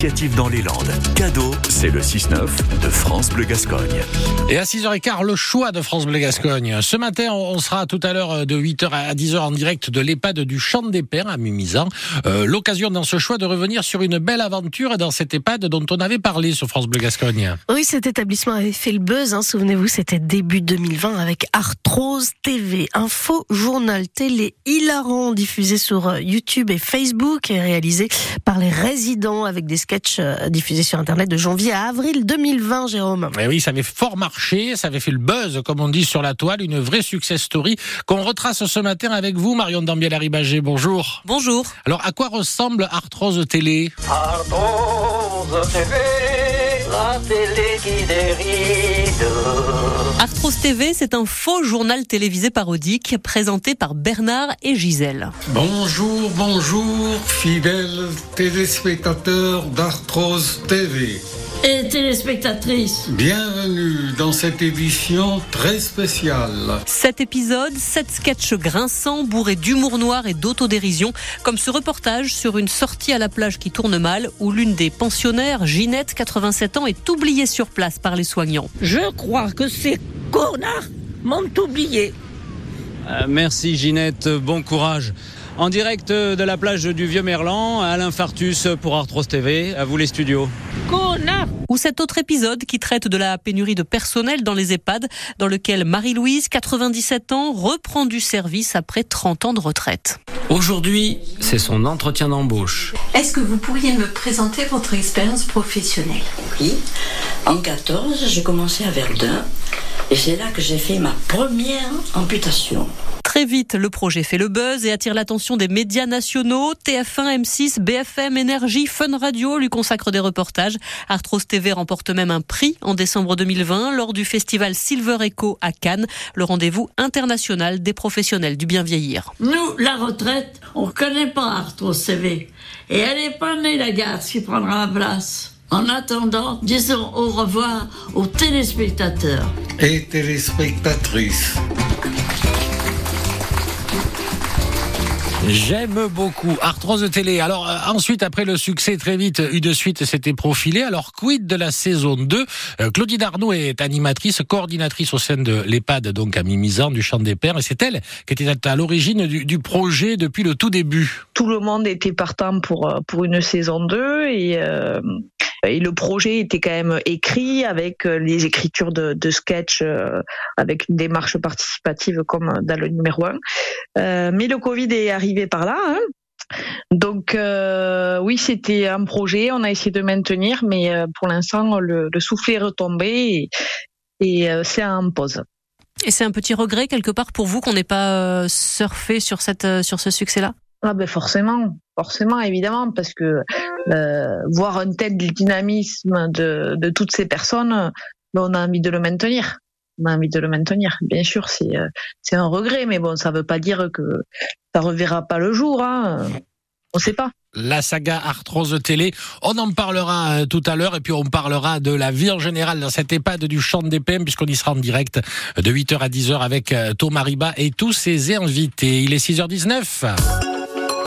Initiative dans les Landes. Cadeau, c'est le 6-9 de France Bleu Gascogne. Et à 6h15, le choix de France Bleu Gascogne. Ce matin, on sera tout à l'heure de 8h à 10h en direct de l'EHPAD du Champ des Pères à Mimizan. Euh, L'occasion dans ce choix de revenir sur une belle aventure dans cet EHPAD dont on avait parlé sur France Bleu Gascogne. Oui, cet établissement avait fait le buzz, hein, souvenez-vous, c'était début 2020 avec Arthrose TV, un faux journal télé hilarant diffusé sur euh, YouTube et Facebook et réalisé par les résidents avec des sketch euh, diffusé sur Internet de janvier à avril 2020, Jérôme. Et oui, ça avait fort marché, ça avait fait le buzz, comme on dit sur la toile, une vraie success story qu'on retrace ce matin avec vous, Marion Dambiel-Arribagé. Bonjour. Bonjour. Alors, à quoi ressemble Arthrose Télé? Arthrose TV, la télé qui déride. Arthrose TV, c'est un faux journal télévisé parodique présenté par Bernard et Gisèle. Bonjour, bonjour, fidèles téléspectateurs d'Arthrose TV. et téléspectatrices. Bienvenue dans cette édition très spéciale. Sept épisodes, sept sketchs grinçants, bourrés d'humour noir et d'autodérision, comme ce reportage sur une sortie à la plage qui tourne mal, où l'une des pensionnaires, Ginette, 87 ans, est oubliée sur place par les soignants. Je crois que ces connards m'ont oublié. Euh, merci Ginette, bon courage. En direct de la plage du Vieux-Merlan, Alain Fartus pour Artros TV, à vous les studios. Connards Ou cet autre épisode qui traite de la pénurie de personnel dans les EHPAD, dans lequel Marie-Louise, 97 ans, reprend du service après 30 ans de retraite. Aujourd'hui, c'est son entretien d'embauche. Est-ce que vous pourriez me présenter votre expérience professionnelle? Oui. En 14, j'ai commencé à Verdun et c'est là que j'ai fait ma première amputation. Très vite, le projet fait le buzz et attire l'attention des médias nationaux. TF1, M6, BFM, Énergie, Fun Radio lui consacrent des reportages. Artros TV remporte même un prix en décembre 2020 lors du festival Silver Echo à Cannes, le rendez-vous international des professionnels du bien vieillir. Nous, la retraite, on ne connaît pas Arthrose TV. Et elle n'est pas née, la gare, qui prendra ma place. En attendant, disons au revoir aux téléspectateurs. Et téléspectatrices. J'aime beaucoup Arthrose Télé. Alors euh, ensuite, après le succès très vite, U de suite s'était profilé. Alors quid de la saison 2 euh, Claudine Arnaud est animatrice, coordinatrice au sein de l'EHPAD, donc à Mimizan, du Champ des Pères. Et c'est elle qui était à l'origine du, du, projet depuis le tout début. Tout le monde était partant pour, pour une saison 2 et... Euh et le projet était quand même écrit avec les écritures de, de sketch, euh, avec une démarche participative comme dans le numéro 1. Euh, mais le Covid est arrivé par là. Hein donc euh, oui, c'était un projet, on a essayé de maintenir, mais pour l'instant, le, le, souffle est retombé et, et c'est en pause. Et c'est un petit regret quelque part pour vous qu'on n'ait pas surfé sur, cette, sur ce succès-là? Ah ben forcément, forcément, évidemment, parce que euh, voir un tel dynamisme de, de toutes ces personnes, ben on a envie de le maintenir. On a envie de le maintenir. Bien sûr, c'est c'est un regret, mais bon, ça veut pas dire que ça reverra pas le jour. Hein. On sait pas. La saga Arthrose Télé, on en parlera tout à l'heure et puis on parlera de la vie en général dans cette EHPAD du Champ des PM puisqu'on y sera en direct de 8h à 10h avec Thomas Riba et tous ses invités. Il est 6h19.